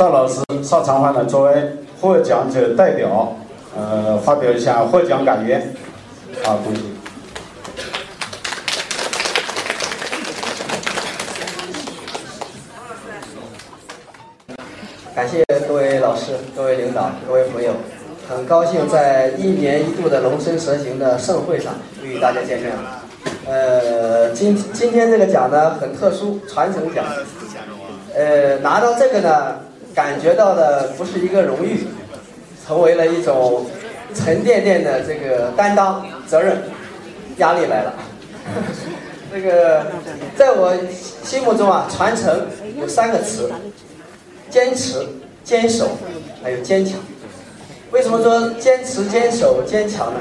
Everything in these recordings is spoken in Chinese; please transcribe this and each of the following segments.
邵老师邵长欢呢作为获奖者代表，呃，发表一下获奖感言。好，恭喜。感谢各位老师、各位领导、各位朋友，很高兴在一年一度的龙生蛇行的盛会上与大家见面。呃，今今天这个奖呢很特殊，传承奖。呃，拿到这个呢，感觉到的不是一个荣誉，成为了一种沉甸甸的这个担当、责任、压力来了。这个在我心目中啊，传承有三个词。坚持、坚守，还有坚强。为什么说坚持、坚守、坚强呢？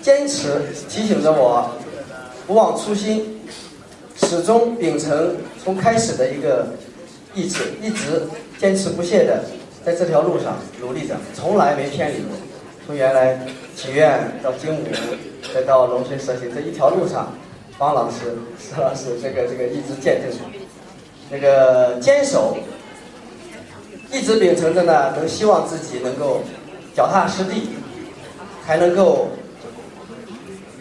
坚持提醒着我不忘初心，始终秉承从开始的一个意志，一直坚持不懈的在这条路上努力着，从来没偏离过。从原来祈愿到精武，再到农村蛇行这一条路上，方老师、石老师这个这个一直见证着，那个坚守。一直秉承着呢，能希望自己能够脚踏实地，还能够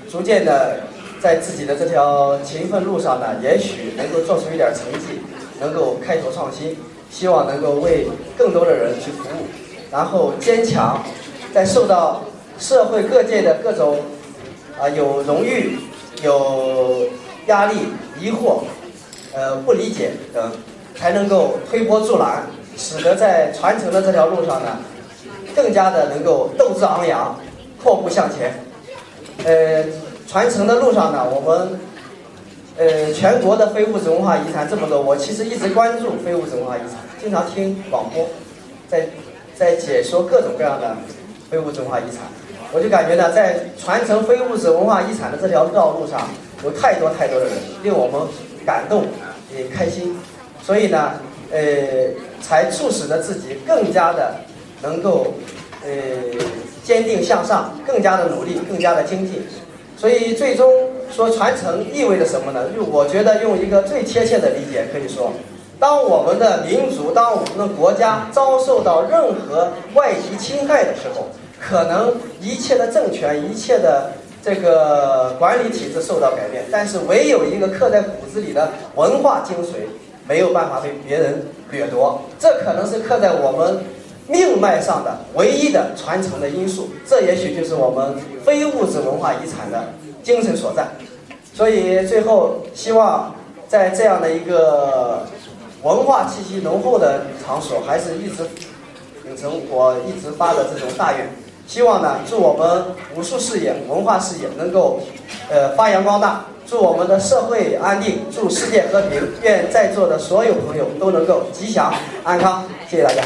逐渐的在自己的这条勤奋路上呢，也许能够做出一点成绩，能够开拓创新，希望能够为更多的人去服务，然后坚强，在受到社会各界的各种啊有荣誉、有压力、疑惑、呃不理解等，才能够推波助澜。使得在传承的这条路上呢，更加的能够斗志昂扬，阔步向前。呃，传承的路上呢，我们呃全国的非物质文化遗产这么多，我其实一直关注非物质文化遗产，经常听广播，在在解说各种各样的非物质文化遗产。我就感觉呢，在传承非物质文化遗产的这条道路上，有太多太多的人令我们感动也开心，所以呢。呃，才促使着自己更加的能够呃坚定向上，更加的努力，更加的精进。所以最终说传承意味着什么呢？就我觉得用一个最贴切的理解，可以说，当我们的民族，当我们的国家遭受到任何外敌侵害的时候，可能一切的政权，一切的这个管理体制受到改变，但是唯有一个刻在骨子里的文化精髓。没有办法被别人掠夺，这可能是刻在我们命脉上的唯一的传承的因素。这也许就是我们非物质文化遗产的精神所在。所以最后希望在这样的一个文化气息浓厚的场所，还是一直秉承我一直发的这种大愿，希望呢，祝我们武术事业、文化事业能够呃发扬光大。祝我们的社会安定，祝世界和平，愿在座的所有朋友都能够吉祥安康。谢谢大家。